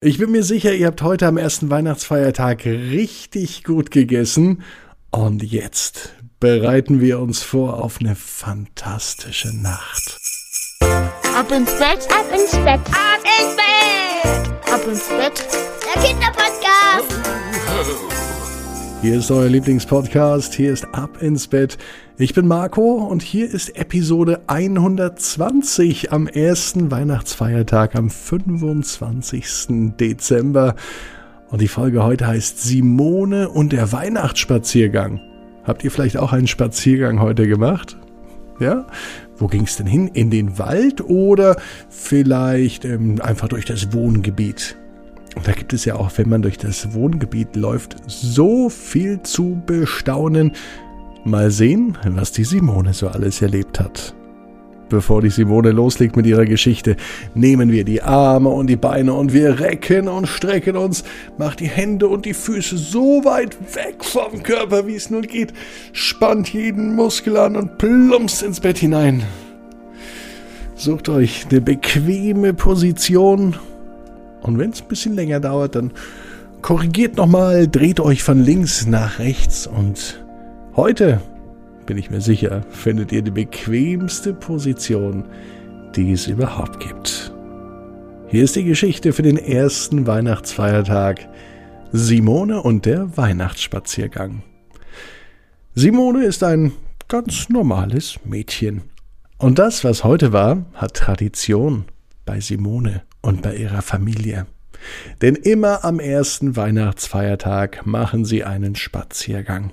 Ich bin mir sicher, ihr habt heute am ersten Weihnachtsfeiertag richtig gut gegessen. Und jetzt bereiten wir uns vor auf eine fantastische Nacht. Ab ins Bett, ab ins Bett, ab ins Bett, ab ins Bett. Der Kinderpodcast. Hier ist euer Lieblingspodcast, hier ist Ab ins Bett. Ich bin Marco und hier ist Episode 120 am ersten Weihnachtsfeiertag am 25. Dezember. Und die Folge heute heißt Simone und der Weihnachtsspaziergang. Habt ihr vielleicht auch einen Spaziergang heute gemacht? Ja? Wo ging es denn hin? In den Wald oder vielleicht ähm, einfach durch das Wohngebiet? Und da gibt es ja auch, wenn man durch das Wohngebiet läuft, so viel zu bestaunen. Mal sehen, was die Simone so alles erlebt hat. Bevor die Simone loslegt mit ihrer Geschichte, nehmen wir die Arme und die Beine und wir recken und strecken uns, macht die Hände und die Füße so weit weg vom Körper, wie es nur geht, spannt jeden Muskel an und plumpst ins Bett hinein. Sucht euch eine bequeme Position und wenn es ein bisschen länger dauert, dann korrigiert nochmal, dreht euch von links nach rechts und heute, bin ich mir sicher, findet ihr die bequemste Position, die es überhaupt gibt. Hier ist die Geschichte für den ersten Weihnachtsfeiertag. Simone und der Weihnachtsspaziergang. Simone ist ein ganz normales Mädchen. Und das, was heute war, hat Tradition bei Simone und bei ihrer Familie. Denn immer am ersten Weihnachtsfeiertag machen sie einen Spaziergang.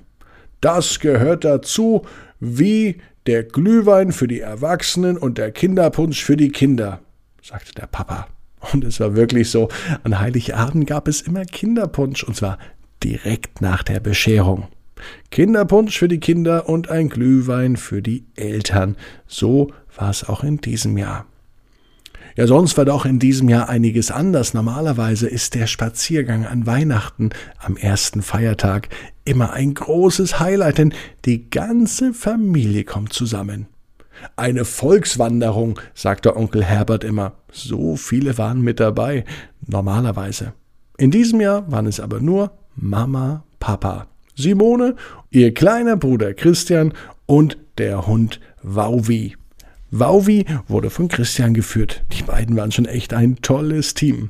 Das gehört dazu, wie der Glühwein für die Erwachsenen und der Kinderpunsch für die Kinder, sagte der Papa. Und es war wirklich so, an Heiligabend gab es immer Kinderpunsch, und zwar direkt nach der Bescherung. Kinderpunsch für die Kinder und ein Glühwein für die Eltern. So war es auch in diesem Jahr. Ja, sonst war doch in diesem Jahr einiges anders. Normalerweise ist der Spaziergang an Weihnachten am ersten Feiertag immer ein großes Highlight, denn die ganze Familie kommt zusammen. Eine Volkswanderung, sagte Onkel Herbert immer. So viele waren mit dabei, normalerweise. In diesem Jahr waren es aber nur Mama, Papa, Simone, ihr kleiner Bruder Christian und der Hund Wauwi. Wauwi wurde von Christian geführt. Die beiden waren schon echt ein tolles Team.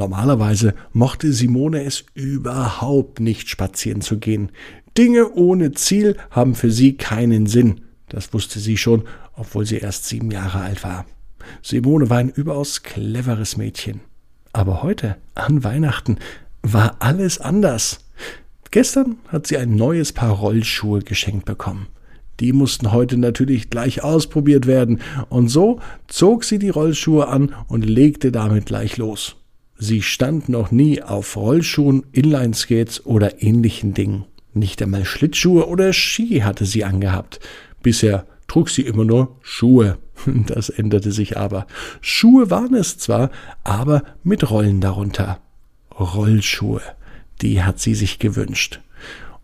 Normalerweise mochte Simone es überhaupt nicht spazieren zu gehen. Dinge ohne Ziel haben für sie keinen Sinn. Das wusste sie schon, obwohl sie erst sieben Jahre alt war. Simone war ein überaus cleveres Mädchen. Aber heute, an Weihnachten, war alles anders. Gestern hat sie ein neues Paar Rollschuhe geschenkt bekommen. Die mussten heute natürlich gleich ausprobiert werden, und so zog sie die Rollschuhe an und legte damit gleich los. Sie stand noch nie auf Rollschuhen, Inlineskates oder ähnlichen Dingen. Nicht einmal Schlittschuhe oder Ski hatte sie angehabt. Bisher trug sie immer nur Schuhe. Das änderte sich aber. Schuhe waren es zwar, aber mit Rollen darunter. Rollschuhe, die hat sie sich gewünscht.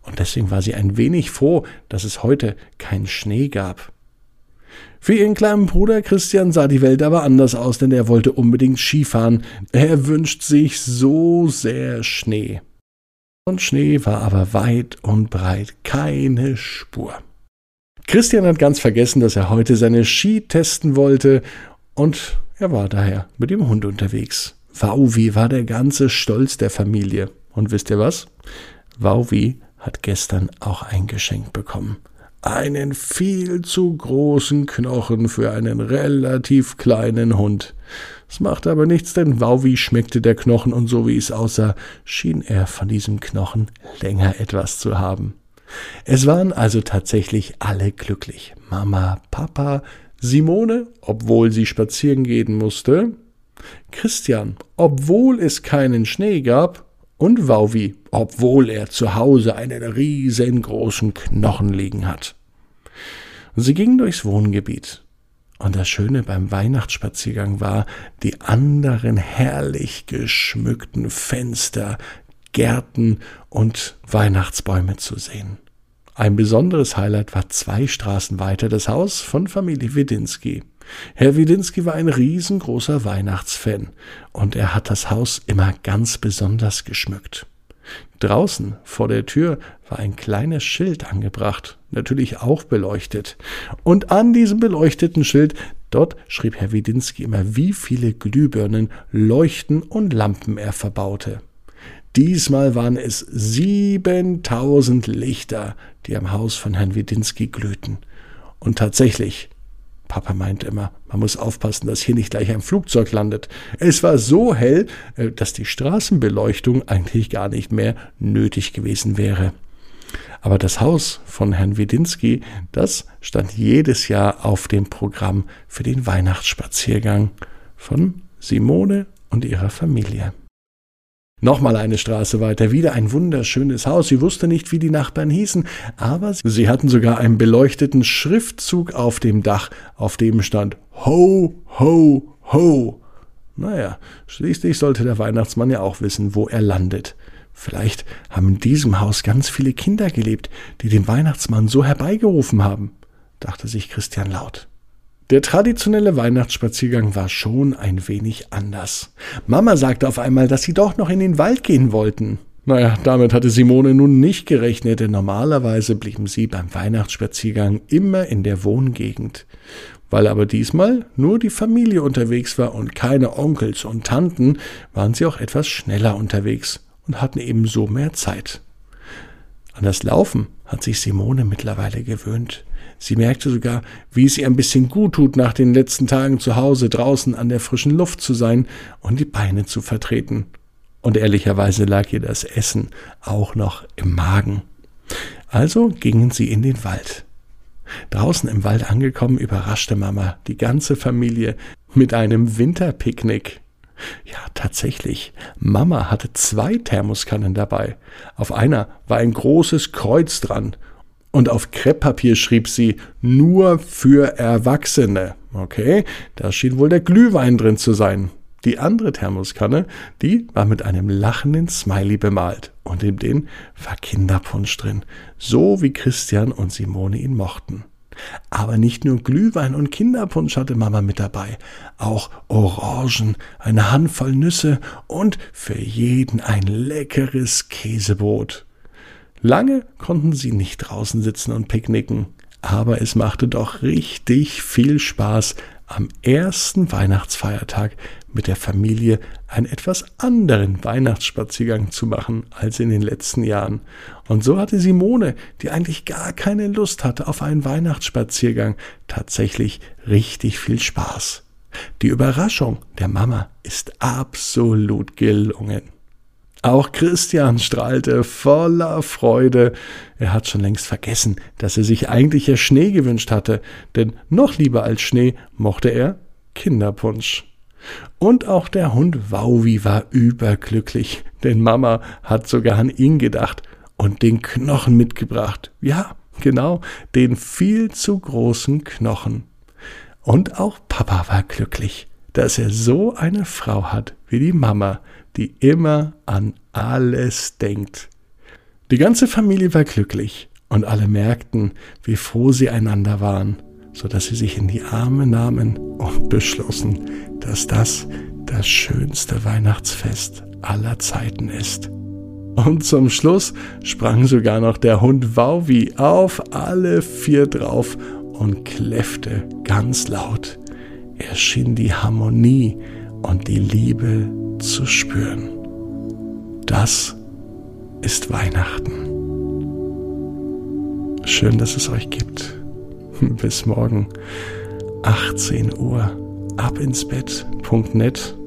Und deswegen war sie ein wenig froh, dass es heute keinen Schnee gab. Für ihren kleinen Bruder Christian sah die Welt aber anders aus, denn er wollte unbedingt Skifahren. Er wünscht sich so sehr Schnee. Und Schnee war aber weit und breit keine Spur. Christian hat ganz vergessen, dass er heute seine Ski testen wollte, und er war daher mit dem Hund unterwegs. Wauwi war der ganze Stolz der Familie. Und wisst ihr was? Wauwi hat gestern auch ein Geschenk bekommen. Einen viel zu großen Knochen für einen relativ kleinen Hund. Es macht aber nichts, denn Wauwi schmeckte der Knochen und so wie es aussah, schien er von diesem Knochen länger etwas zu haben. Es waren also tatsächlich alle glücklich. Mama, Papa, Simone, obwohl sie spazieren gehen musste, Christian, obwohl es keinen Schnee gab, und Wauwi, obwohl er zu Hause einen riesengroßen Knochen liegen hat. Sie gingen durchs Wohngebiet. Und das Schöne beim Weihnachtsspaziergang war, die anderen herrlich geschmückten Fenster, Gärten und Weihnachtsbäume zu sehen. Ein besonderes Highlight war zwei Straßen weiter das Haus von Familie Widinski. Herr Widinski war ein riesengroßer Weihnachtsfan und er hat das Haus immer ganz besonders geschmückt. Draußen vor der Tür war ein kleines Schild angebracht, natürlich auch beleuchtet. Und an diesem beleuchteten Schild, dort schrieb Herr Widinski immer, wie viele Glühbirnen, Leuchten und Lampen er verbaute. Diesmal waren es siebentausend Lichter, die am Haus von Herrn Widinski glühten. Und tatsächlich, Papa meint immer, man muss aufpassen, dass hier nicht gleich ein Flugzeug landet. Es war so hell, äh, dass die Straßenbeleuchtung eigentlich gar nicht mehr nötig gewesen wäre. Aber das Haus von Herrn Wedinski, das stand jedes Jahr auf dem Programm für den Weihnachtsspaziergang von Simone und ihrer Familie. Nochmal eine Straße weiter, wieder ein wunderschönes Haus. Sie wusste nicht, wie die Nachbarn hießen, aber sie hatten sogar einen beleuchteten Schriftzug auf dem Dach, auf dem stand Ho, ho, ho. Naja, schließlich sollte der Weihnachtsmann ja auch wissen, wo er landet. Vielleicht haben in diesem Haus ganz viele Kinder gelebt, die den Weihnachtsmann so herbeigerufen haben, dachte sich Christian laut. Der traditionelle Weihnachtsspaziergang war schon ein wenig anders. Mama sagte auf einmal, dass sie doch noch in den Wald gehen wollten. Naja, damit hatte Simone nun nicht gerechnet, denn normalerweise blieben sie beim Weihnachtsspaziergang immer in der Wohngegend. Weil aber diesmal nur die Familie unterwegs war und keine Onkels und Tanten, waren sie auch etwas schneller unterwegs und hatten ebenso mehr Zeit. An das Laufen hat sich Simone mittlerweile gewöhnt. Sie merkte sogar, wie es ihr ein bisschen gut tut, nach den letzten Tagen zu Hause draußen an der frischen Luft zu sein und die Beine zu vertreten. Und ehrlicherweise lag ihr das Essen auch noch im Magen. Also gingen sie in den Wald. Draußen im Wald angekommen, überraschte Mama die ganze Familie mit einem Winterpicknick. Ja, tatsächlich. Mama hatte zwei Thermoskannen dabei. Auf einer war ein großes Kreuz dran und auf Krepppapier schrieb sie nur für Erwachsene. Okay, da schien wohl der Glühwein drin zu sein. Die andere Thermoskanne, die war mit einem lachenden Smiley bemalt und in den war Kinderpunsch drin, so wie Christian und Simone ihn mochten. Aber nicht nur Glühwein und Kinderpunsch hatte Mama mit dabei, auch Orangen, eine Handvoll Nüsse und für jeden ein leckeres Käsebrot. Lange konnten sie nicht draußen sitzen und picknicken, aber es machte doch richtig viel Spaß, am ersten Weihnachtsfeiertag mit der Familie einen etwas anderen Weihnachtsspaziergang zu machen als in den letzten Jahren. Und so hatte Simone, die eigentlich gar keine Lust hatte auf einen Weihnachtsspaziergang, tatsächlich richtig viel Spaß. Die Überraschung der Mama ist absolut gelungen. Auch Christian strahlte voller Freude. Er hat schon längst vergessen, dass er sich eigentlich ja Schnee gewünscht hatte, denn noch lieber als Schnee mochte er Kinderpunsch. Und auch der Hund Wauwi war überglücklich, denn Mama hat sogar an ihn gedacht und den Knochen mitgebracht. Ja, genau, den viel zu großen Knochen. Und auch Papa war glücklich, dass er so eine Frau hat wie die Mama, die immer an alles denkt. Die ganze Familie war glücklich und alle merkten, wie froh sie einander waren, so dass sie sich in die Arme nahmen und beschlossen, dass das das schönste Weihnachtsfest aller Zeiten ist. Und zum Schluss sprang sogar noch der Hund Wauwi auf alle vier drauf und kläffte ganz laut. Er schien die Harmonie und die Liebe zu spüren. Das ist Weihnachten. Schön, dass es euch gibt. Bis morgen, 18 Uhr, abinsbett.net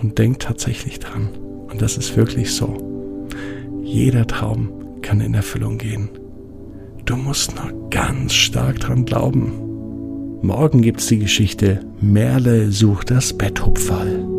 und denkt tatsächlich dran. Und das ist wirklich so. Jeder Traum kann in Erfüllung gehen. Du musst nur ganz stark dran glauben. Morgen gibt's die Geschichte Merle sucht das Betthupferl.